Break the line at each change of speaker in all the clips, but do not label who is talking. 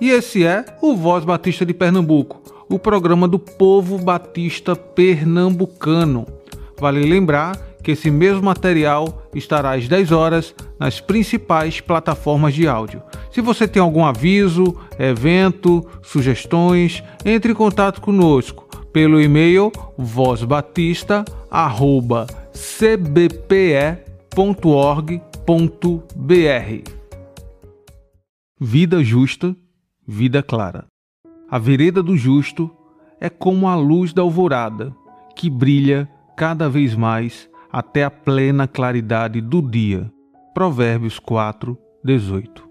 E esse é o Voz Batista de Pernambuco, o programa do povo batista pernambucano. Vale lembrar que esse mesmo material estará às 10 horas nas principais plataformas de áudio. Se você tem algum aviso, evento, sugestões, entre em contato conosco pelo e-mail vozbatista@cbpe.org.br. Vida justa vida clara. A vereda do justo é como a luz da alvorada, que brilha cada vez mais até a plena claridade do dia. Provérbios 4, 18.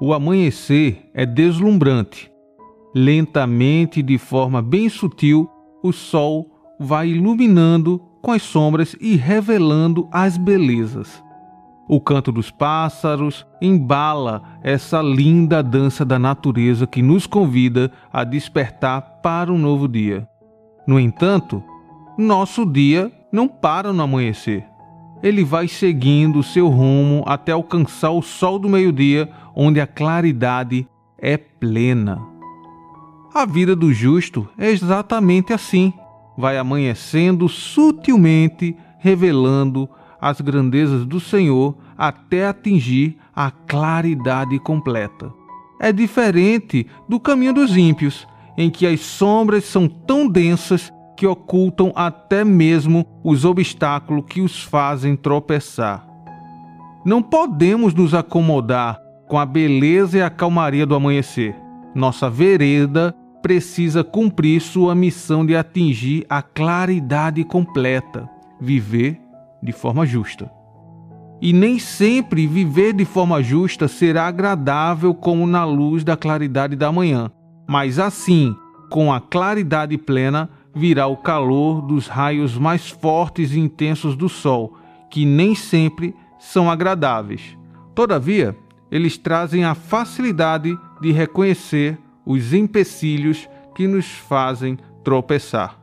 O amanhecer é deslumbrante. Lentamente de forma bem sutil, o sol vai iluminando com as sombras e revelando as belezas. O canto dos pássaros embala essa linda dança da natureza que nos convida a despertar para um novo dia. No entanto, nosso dia não para no amanhecer. Ele vai seguindo seu rumo até alcançar o sol do meio-dia, onde a claridade é plena. A vida do justo é exatamente assim. Vai amanhecendo sutilmente, revelando as grandezas do Senhor até atingir a claridade completa. É diferente do caminho dos ímpios, em que as sombras são tão densas que ocultam até mesmo os obstáculos que os fazem tropeçar. Não podemos nos acomodar com a beleza e a calmaria do amanhecer. Nossa vereda precisa cumprir sua missão de atingir a claridade completa, viver de forma justa. E nem sempre viver de forma justa será agradável como na luz da claridade da manhã, mas assim, com a claridade plena, virá o calor dos raios mais fortes e intensos do sol, que nem sempre são agradáveis. Todavia, eles trazem a facilidade de reconhecer os empecilhos que nos fazem tropeçar.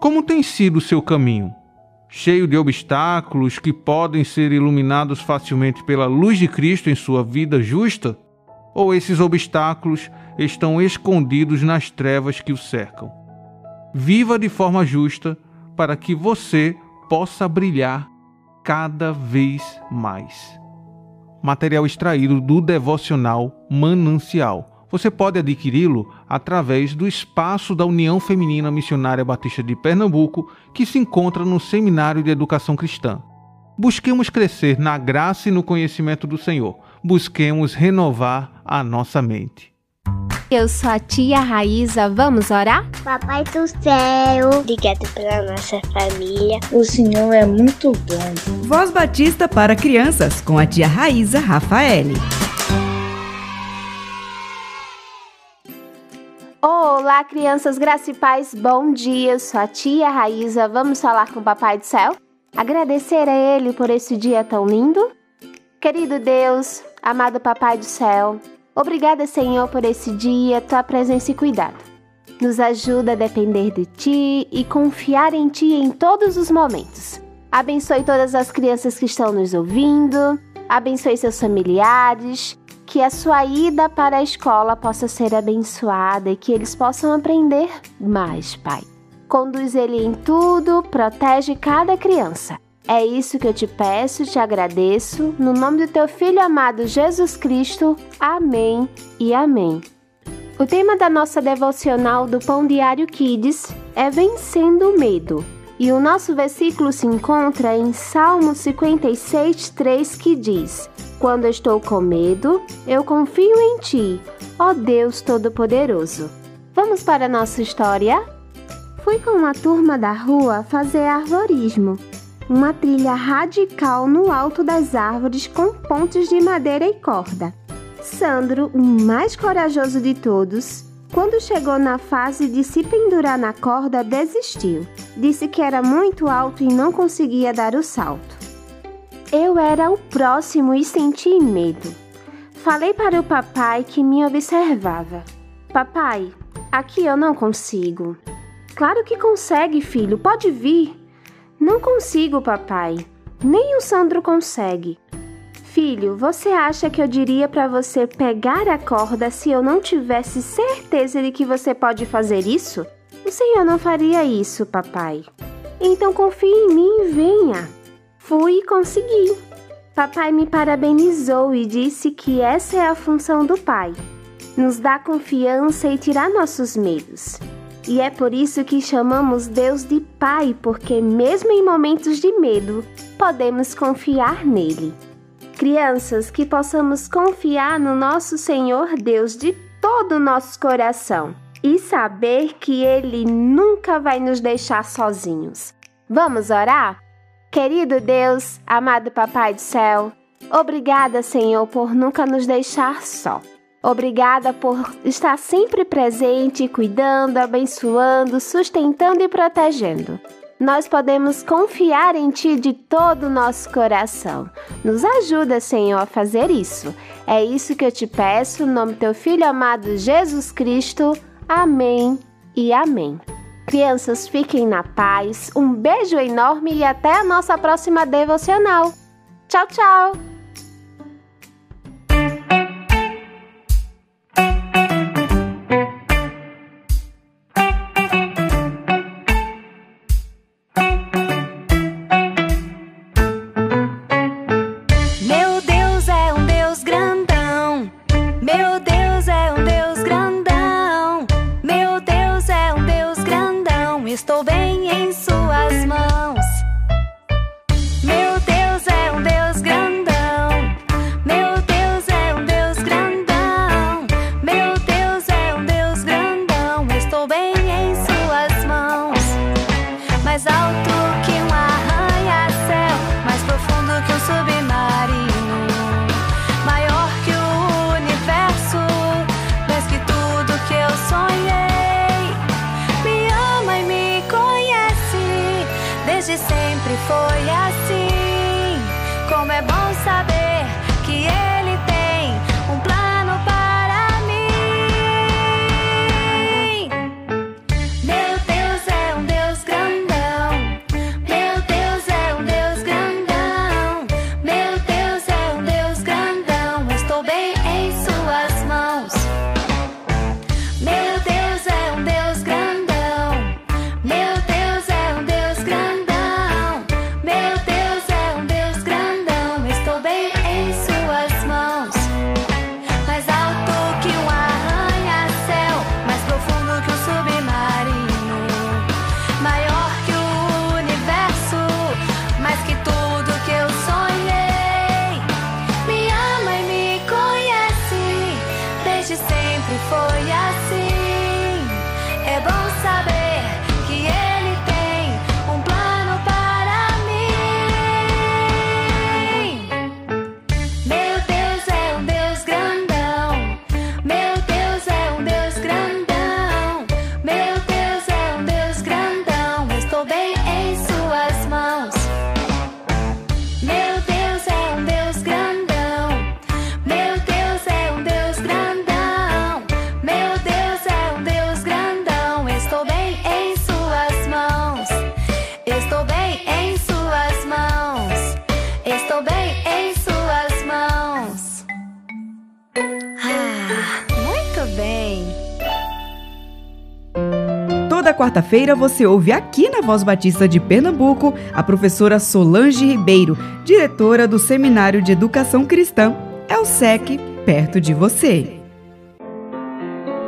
Como tem sido o seu caminho? Cheio de obstáculos que podem ser iluminados facilmente pela luz de Cristo em sua vida justa? Ou esses obstáculos estão escondidos nas trevas que o cercam? Viva de forma justa para que você possa brilhar cada vez mais. Material extraído do devocional Manancial você pode adquiri-lo através do espaço da União Feminina Missionária Batista de Pernambuco, que se encontra no Seminário de Educação Cristã. Busquemos crescer na graça e no conhecimento do Senhor. Busquemos renovar a nossa mente.
Eu sou a tia Raíza, vamos orar?
Papai do céu, obrigado pela nossa família.
O Senhor é muito bom.
Voz Batista para crianças com a tia Raíza Rafaele.
Olá, crianças paz, bom dia. Eu sou a tia Raíza. Vamos falar com o Papai do Céu? Agradecer a Ele por esse dia tão lindo? Querido Deus, amado Papai do Céu, obrigada, Senhor, por esse dia, tua presença e cuidado. Nos ajuda a depender de Ti e confiar em Ti em todos os momentos. Abençoe todas as crianças que estão nos ouvindo, abençoe seus familiares que a sua ida para a escola possa ser abençoada e que eles possam aprender mais, Pai. Conduz ele em tudo, protege cada criança. É isso que eu te peço, te agradeço, no nome do teu filho amado Jesus Cristo. Amém e amém. O tema da nossa devocional do Pão Diário Kids é Vencendo o Medo. E o nosso versículo se encontra em Salmo 56, 3, que diz: Quando estou com medo, eu confio em ti, ó Deus Todo-Poderoso. Vamos para a nossa história? Fui com uma turma da rua fazer arvorismo, uma trilha radical no alto das árvores com pontes de madeira e corda. Sandro, o mais corajoso de todos,
Quando chegou na fase de se pendurar na corda, desistiu. Disse que era muito alto e não conseguia dar o salto. Eu era o próximo e senti medo. Falei para o papai que me observava. Papai, aqui eu não consigo. Claro que consegue, filho, pode vir. Não consigo, papai. Nem o Sandro consegue. Filho, você acha que eu diria para você pegar a corda se eu não tivesse certeza de que você pode fazer isso? O Senhor não faria isso, papai. Então confie em mim e venha. Fui e consegui. Papai me parabenizou e disse que essa é a função do pai: nos dar confiança e tirar nossos medos. E é por isso que chamamos Deus de Pai, porque mesmo em momentos de medo, podemos confiar nele. Crianças, que possamos confiar no nosso Senhor Deus de todo o nosso coração e saber que Ele nunca vai nos deixar sozinhos. Vamos orar? Querido Deus, amado Papai do Céu, obrigada, Senhor, por nunca nos deixar só. Obrigada por estar sempre presente, cuidando, abençoando, sustentando e protegendo nós podemos confiar em Ti de todo o nosso coração. Nos ajuda, Senhor, a fazer isso. É isso que eu te peço, no nome do Teu Filho amado Jesus Cristo. Amém e amém. Crianças, fiquem na paz. Um beijo enorme e até a nossa próxima devocional. Tchau, tchau!
Quarta-feira você ouve aqui na Voz Batista de Pernambuco a professora Solange Ribeiro, diretora do Seminário de Educação Cristã, é o SEC, perto de você.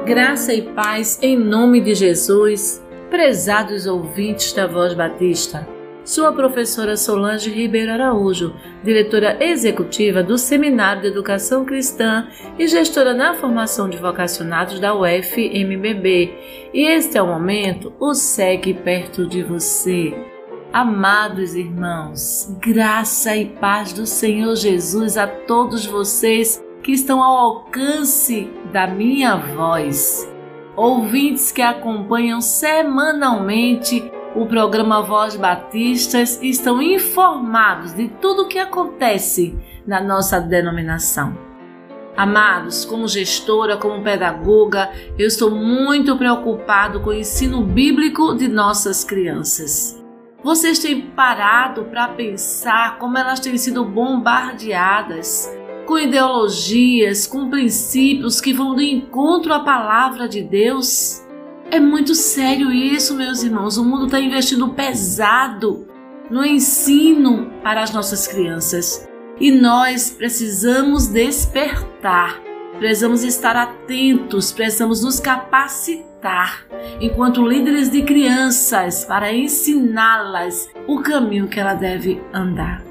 Graça e paz em nome de Jesus, prezados ouvintes da Voz Batista sua professora Solange Ribeiro Araújo, diretora executiva do Seminário de Educação Cristã e gestora na formação de vocacionados da UFMBB. E este é o momento, o segue perto de você. Amados irmãos, graça e paz do Senhor Jesus a todos vocês que estão ao alcance da minha voz. ouvintes que acompanham semanalmente o programa Voz Batistas estão informados de tudo o que acontece na nossa denominação. Amados, como gestora, como pedagoga, eu estou muito preocupado com o ensino bíblico de nossas crianças. Vocês têm parado para pensar como elas têm sido bombardeadas com ideologias, com princípios que vão de encontro à palavra de Deus? É muito sério isso, meus irmãos. O mundo está investindo pesado no ensino para as nossas crianças. E nós precisamos despertar, precisamos estar atentos, precisamos nos capacitar enquanto líderes de crianças para ensiná-las o caminho que ela deve andar.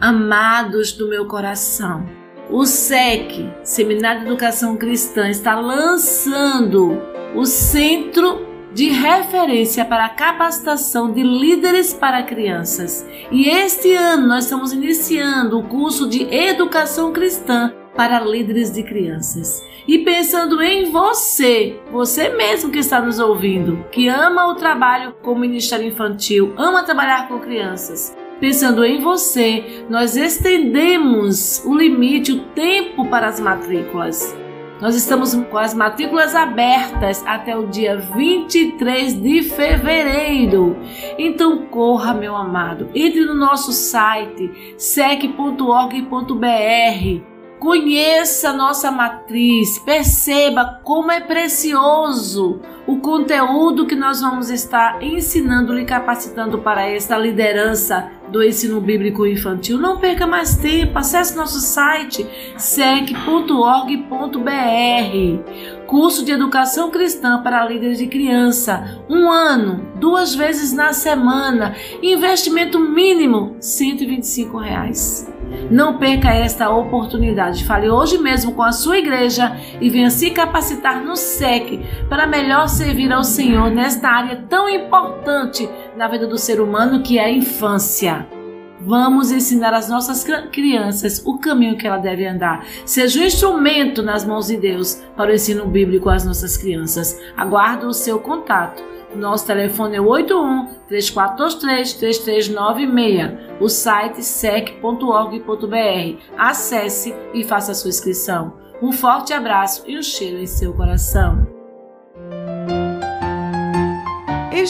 Amados do meu coração, o SEC, Seminário de Educação Cristã, está lançando o Centro de referência para a capacitação de líderes para crianças. E este ano nós estamos iniciando o curso de Educação Cristã para líderes de crianças. E pensando em você, você mesmo que está nos ouvindo, que ama o trabalho com o Ministério Infantil, ama trabalhar com crianças, Pensando em você, nós estendemos o limite, o tempo para as matrículas. Nós estamos com as matrículas abertas até o dia 23 de fevereiro. Então corra, meu amado, entre no nosso site sec.org.br. Conheça nossa matriz, perceba como é precioso o conteúdo que nós vamos estar ensinando e capacitando para esta liderança do ensino bíblico infantil. Não perca mais tempo, acesse nosso site sec.org.br. Curso de Educação Cristã para líderes de criança. Um ano, duas vezes na semana. Investimento mínimo 125 reais. Não perca esta oportunidade. Fale hoje mesmo com a sua igreja e venha se capacitar no SEC para melhor servir ao Senhor nesta área tão importante na vida do ser humano que é a infância. Vamos ensinar às nossas crianças o caminho que ela deve andar. Seja um instrumento nas mãos de Deus para o ensino bíblico às nossas crianças. Aguardo o seu contato. Nosso telefone é 81 3423 3396. O site sec.org.br. Acesse e faça a sua inscrição. Um forte abraço e um cheiro em seu coração.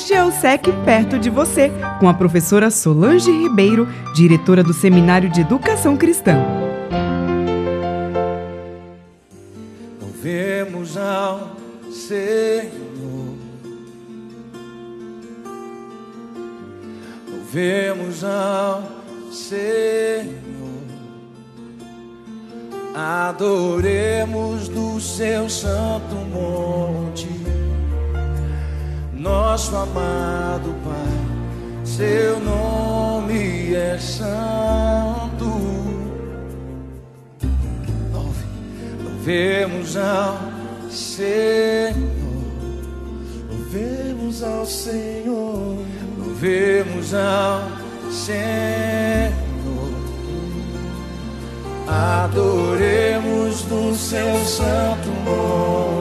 Este é o SEC perto de você, com a professora Solange Ribeiro, diretora do Seminário de Educação Cristã.
Louvemos ao Senhor. Louvemos ao Senhor. Adoremos do seu santo monte nosso amado Pai, seu nome é santo. Louve, louvemos ao Senhor, louvemos ao Senhor, louvemos ao Senhor. Adoremos no seu santo monte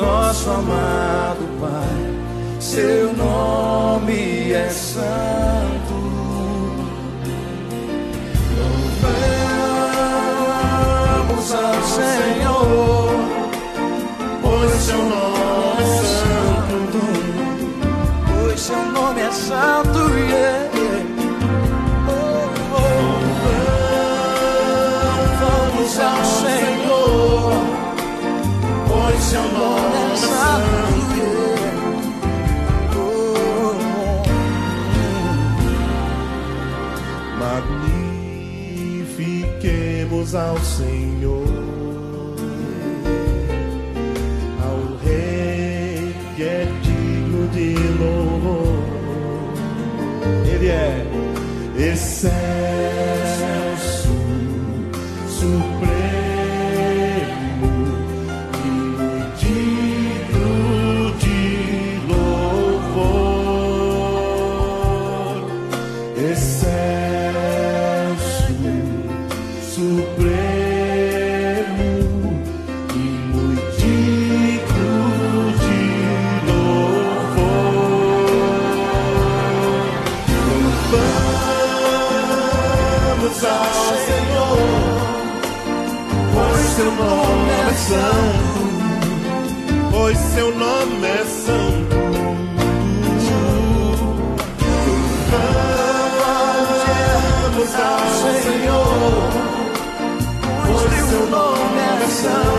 nosso amado Pai, seu nome é santo. Louvamos ao Senhor, pois seu nome é santo, pois seu nome é santo, yeah. Ao Senhor,
ao Rei que é digno de louvor. Ele é excelso, seu nome é santo. Vamos ao Senhor, pois seu nome é santo.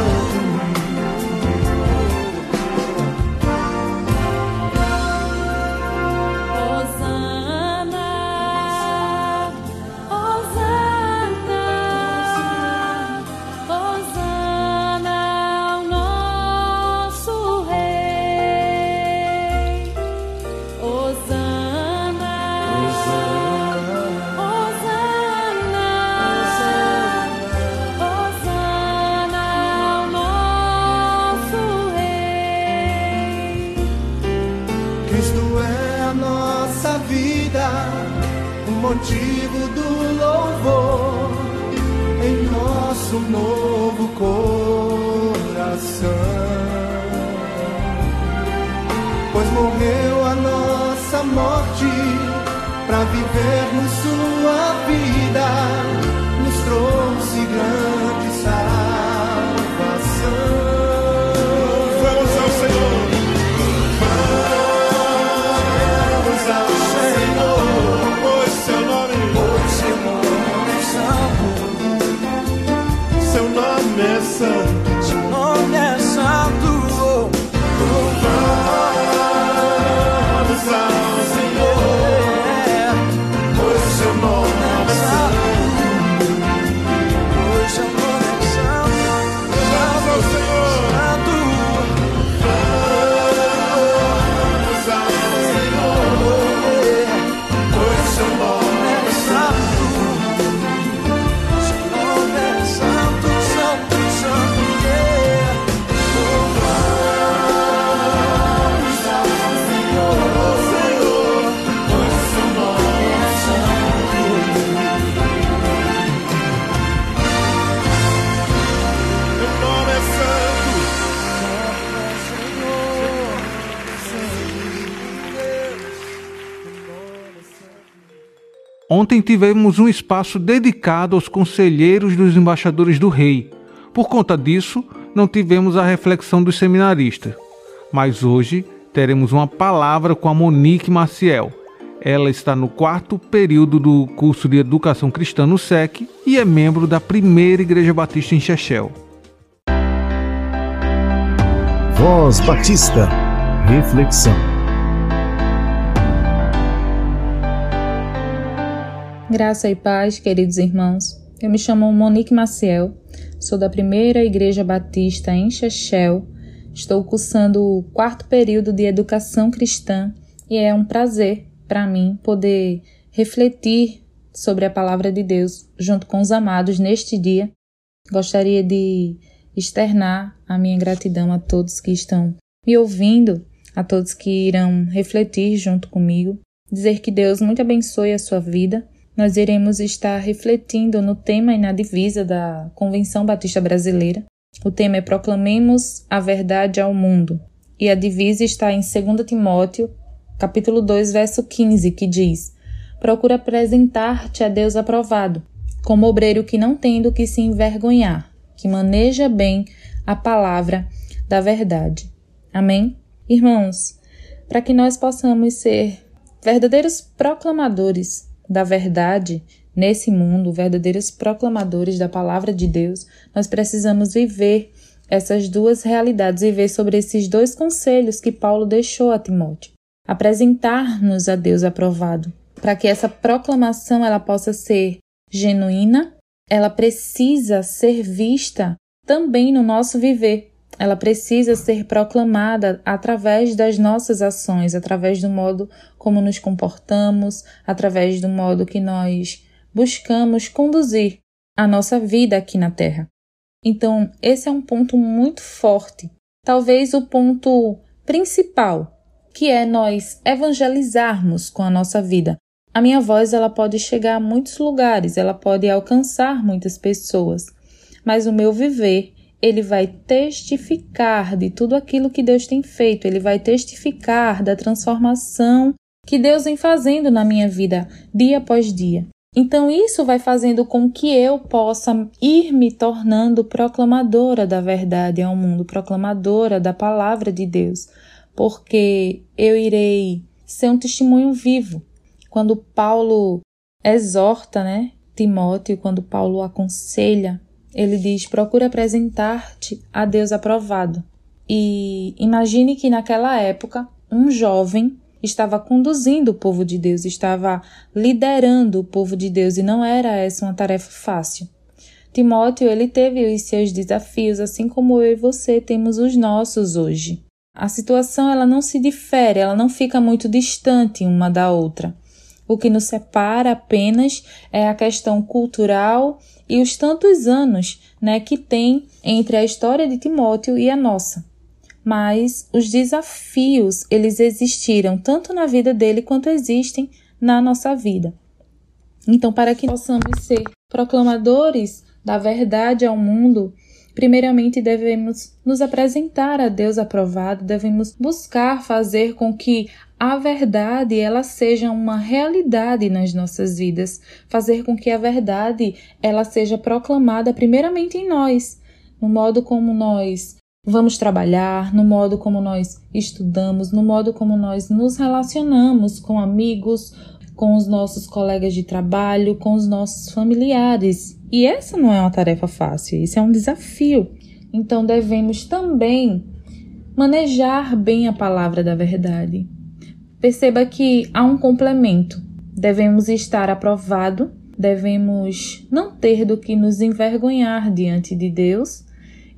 Ontem tivemos um espaço dedicado aos conselheiros dos embaixadores do rei. Por conta disso, não tivemos a reflexão dos seminaristas. Mas hoje teremos uma palavra com a Monique Maciel. Ela está no quarto período do curso de Educação Cristã no SEC e é membro da primeira Igreja Batista em Chechel.
Voz Batista. Reflexão.
Graça e paz, queridos irmãos. Eu me chamo Monique Maciel, sou da primeira Igreja Batista em Chechel. Estou cursando o quarto período de Educação Cristã e é um prazer para mim poder refletir sobre a palavra de Deus junto com os amados neste dia. Gostaria de externar a minha gratidão a todos que estão me ouvindo, a todos que irão refletir junto comigo, dizer que Deus muito abençoe a sua vida. Nós iremos estar refletindo no tema e na divisa da Convenção Batista Brasileira. O tema é Proclamemos a Verdade ao Mundo. E a divisa está em 2 Timóteo, capítulo 2, verso 15, que diz: Procura apresentar-te a Deus aprovado, como obreiro que não tem do que se envergonhar, que maneja bem a palavra da verdade. Amém? Irmãos, para que nós possamos ser verdadeiros proclamadores da verdade nesse mundo, verdadeiros proclamadores da palavra de Deus, nós precisamos viver essas duas realidades, viver sobre esses dois conselhos que Paulo deixou a Timóteo. Apresentar-nos a Deus aprovado, para que essa proclamação ela possa ser genuína, ela precisa ser vista também no nosso viver. Ela precisa ser proclamada através das nossas ações, através do modo como nos comportamos, através do modo que nós buscamos conduzir a nossa vida aqui na Terra. Então, esse é um ponto muito forte, talvez o ponto principal, que é nós evangelizarmos com a nossa vida. A minha voz ela pode chegar a muitos lugares, ela pode alcançar muitas pessoas, mas o meu viver ele vai testificar de tudo aquilo que Deus tem feito, ele vai testificar da transformação que Deus vem fazendo na minha vida dia após dia. Então, isso vai fazendo com que eu possa ir me tornando proclamadora da verdade ao mundo, proclamadora da palavra de Deus, porque eu irei ser um testemunho vivo. Quando Paulo exorta, né, Timóteo, quando Paulo aconselha, ele diz: procura apresentar-te a Deus aprovado. E imagine que naquela época um jovem estava conduzindo o povo de Deus, estava liderando o povo de Deus e não era essa uma tarefa fácil. Timóteo, ele teve os seus desafios, assim como eu e você temos os nossos hoje. A situação ela não se difere, ela não fica muito distante uma da outra. O que nos separa apenas é a questão cultural e os tantos anos, né, que tem entre a história de Timóteo e a nossa mas os desafios eles existiram tanto na vida dele quanto existem na nossa vida. Então, para que possamos ser proclamadores da verdade ao mundo, primeiramente devemos nos apresentar a Deus aprovado, devemos buscar fazer com que a verdade ela seja uma realidade nas nossas vidas, fazer com que a verdade ela seja proclamada primeiramente em nós, no modo como nós vamos trabalhar, no modo como nós estudamos, no modo como nós nos relacionamos com amigos, com os nossos colegas de trabalho, com os nossos familiares. E essa não é uma tarefa fácil, isso é um desafio. Então devemos também manejar bem a palavra da verdade. Perceba que há um complemento. Devemos estar aprovado, devemos não ter do que nos envergonhar diante de Deus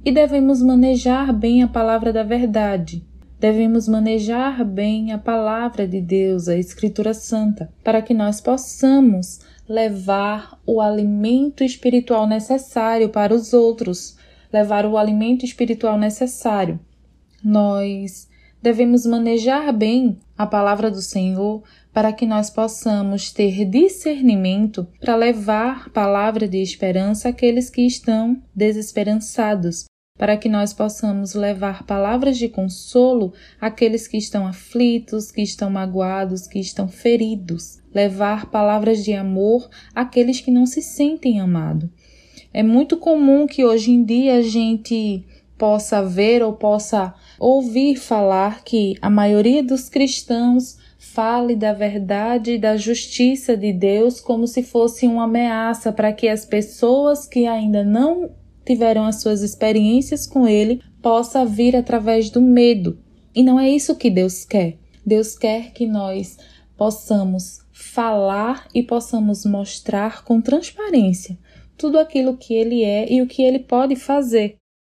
e devemos manejar bem a palavra da verdade. Devemos manejar bem a palavra de Deus, a Escritura Santa, para que nós possamos levar o alimento espiritual necessário para os outros, levar o alimento espiritual necessário. Nós devemos manejar bem a palavra do Senhor para que nós possamos ter discernimento para levar palavra de esperança àqueles que estão desesperançados, para que nós possamos levar palavras de consolo àqueles que estão aflitos, que estão magoados, que estão feridos, levar palavras de amor àqueles que não se sentem amados. É muito comum que hoje em dia a gente possa ver ou possa ouvir falar que a maioria dos cristãos fale da verdade e da justiça de Deus como se fosse uma ameaça para que as pessoas que ainda não tiveram as suas experiências com Ele possa vir através do medo. E não é isso que Deus quer. Deus quer que nós possamos falar e possamos mostrar com transparência tudo aquilo que Ele é e o que Ele pode fazer.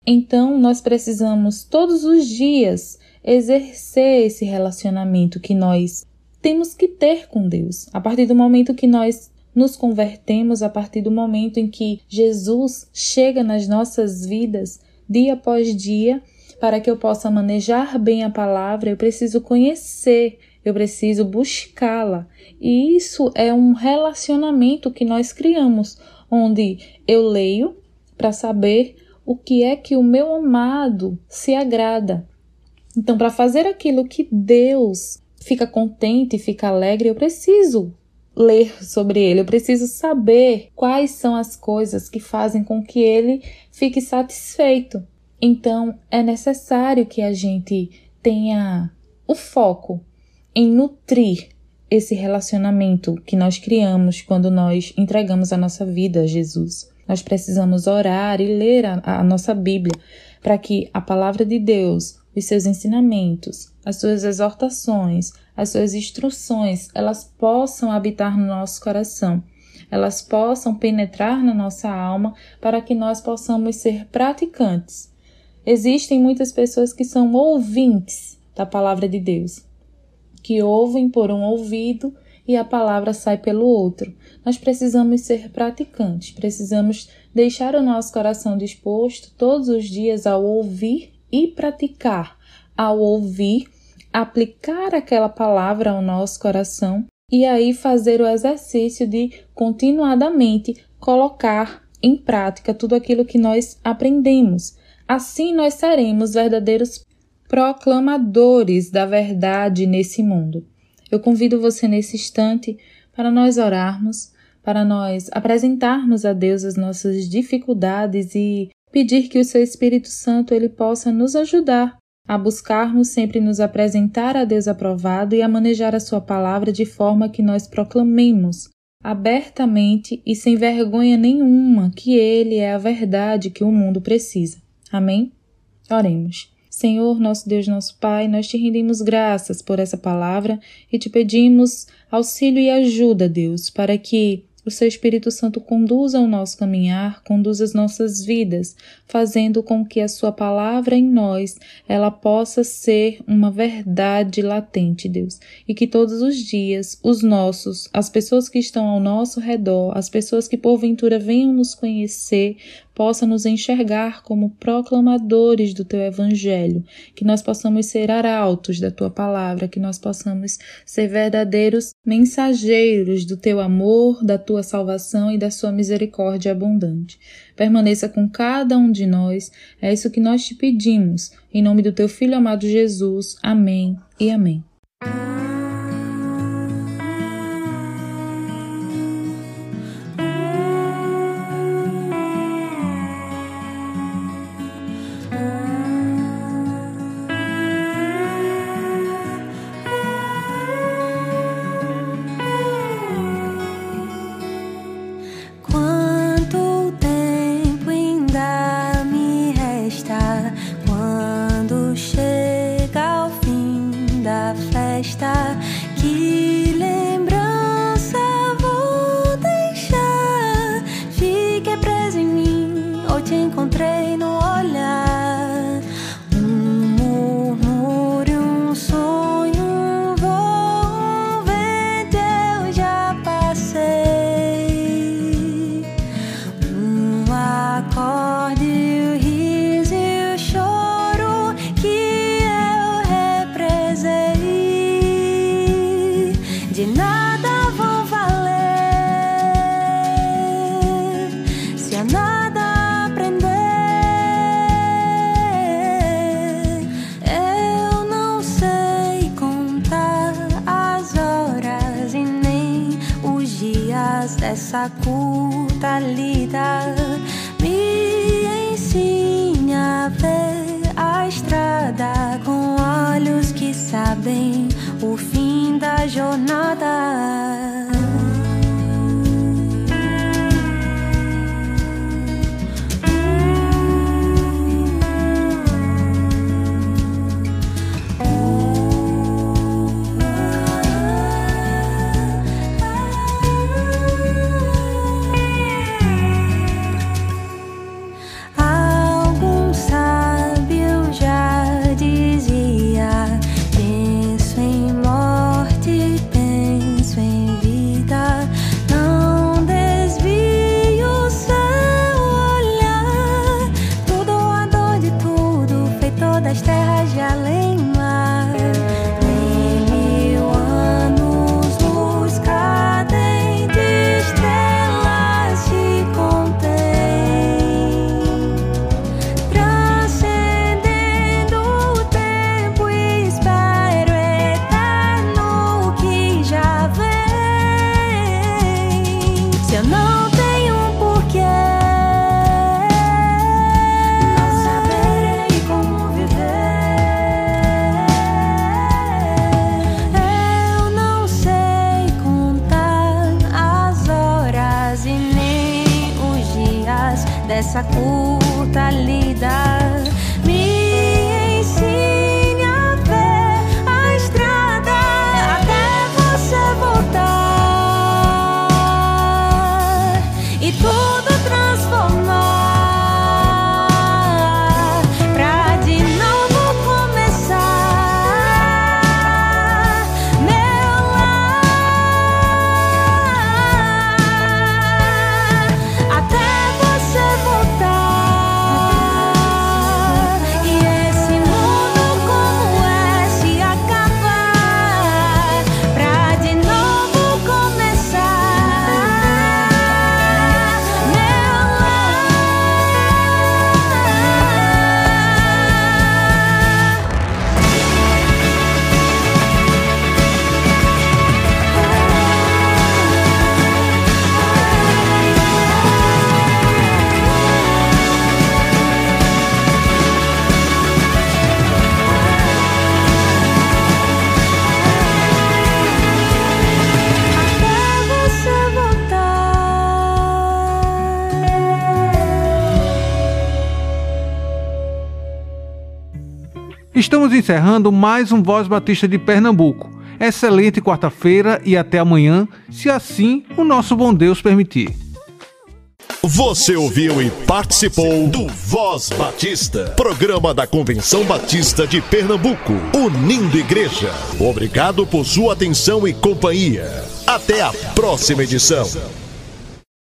Então, nós precisamos todos os dias exercer esse relacionamento que nós temos que ter com Deus. A partir do momento que nós nos convertemos a partir do momento em que Jesus chega nas nossas vidas dia após dia, para que eu possa manejar bem a palavra, eu preciso conhecer, eu preciso buscá-la. E isso é um relacionamento que nós criamos, onde eu leio para saber o que é que o meu amado se agrada. Então, para fazer aquilo que Deus fica contente, fica alegre, eu preciso ler sobre ele, eu preciso saber quais são as coisas que fazem com que ele fique satisfeito. Então, é necessário que a gente tenha o foco em nutrir esse relacionamento que nós criamos quando nós entregamos a nossa vida a Jesus. Nós precisamos orar e ler a, a nossa Bíblia para que a palavra de Deus, os seus ensinamentos, as suas exortações, as suas instruções, elas possam habitar no nosso coração, elas possam penetrar na nossa alma para que nós possamos ser praticantes. Existem muitas pessoas que são ouvintes da palavra de Deus, que ouvem por um ouvido e a palavra sai pelo outro. Nós precisamos ser praticantes, precisamos deixar o nosso coração disposto todos os dias ao ouvir e praticar, ao ouvir aplicar aquela palavra ao nosso coração e aí fazer o exercício de continuadamente colocar em prática tudo aquilo que nós aprendemos. Assim nós seremos verdadeiros proclamadores da verdade nesse mundo. Eu convido você nesse instante para nós orarmos,
para nós apresentarmos a Deus as nossas dificuldades e pedir que o seu Espírito Santo ele possa nos ajudar a buscarmos sempre nos apresentar a Deus aprovado e a manejar a sua palavra de forma que nós proclamemos abertamente e sem vergonha nenhuma que ele é a verdade que o mundo precisa. Amém? Oremos. Senhor, nosso Deus, nosso Pai, nós te rendemos graças por essa palavra e te pedimos auxílio e ajuda, Deus, para que o seu Espírito Santo conduza o nosso caminhar, conduza as nossas vidas, fazendo com que a sua palavra em nós, ela possa ser uma verdade latente, Deus, e que todos os dias os nossos, as pessoas que estão ao nosso redor, as pessoas que porventura venham nos conhecer, possa nos enxergar como proclamadores do teu evangelho, que nós possamos ser arautos da tua palavra, que nós possamos ser verdadeiros mensageiros do teu amor, da tua salvação e da sua misericórdia abundante. Permaneça com cada um de nós, é isso que nós te pedimos, em nome do teu filho amado Jesus. Amém e amém.
esa
Estamos encerrando mais um Voz Batista de Pernambuco. Excelente quarta-feira e até amanhã, se assim o nosso bom Deus permitir.
Você ouviu e participou do Voz Batista, programa da Convenção Batista de Pernambuco, unindo igreja. Obrigado por sua atenção e companhia. Até a próxima edição.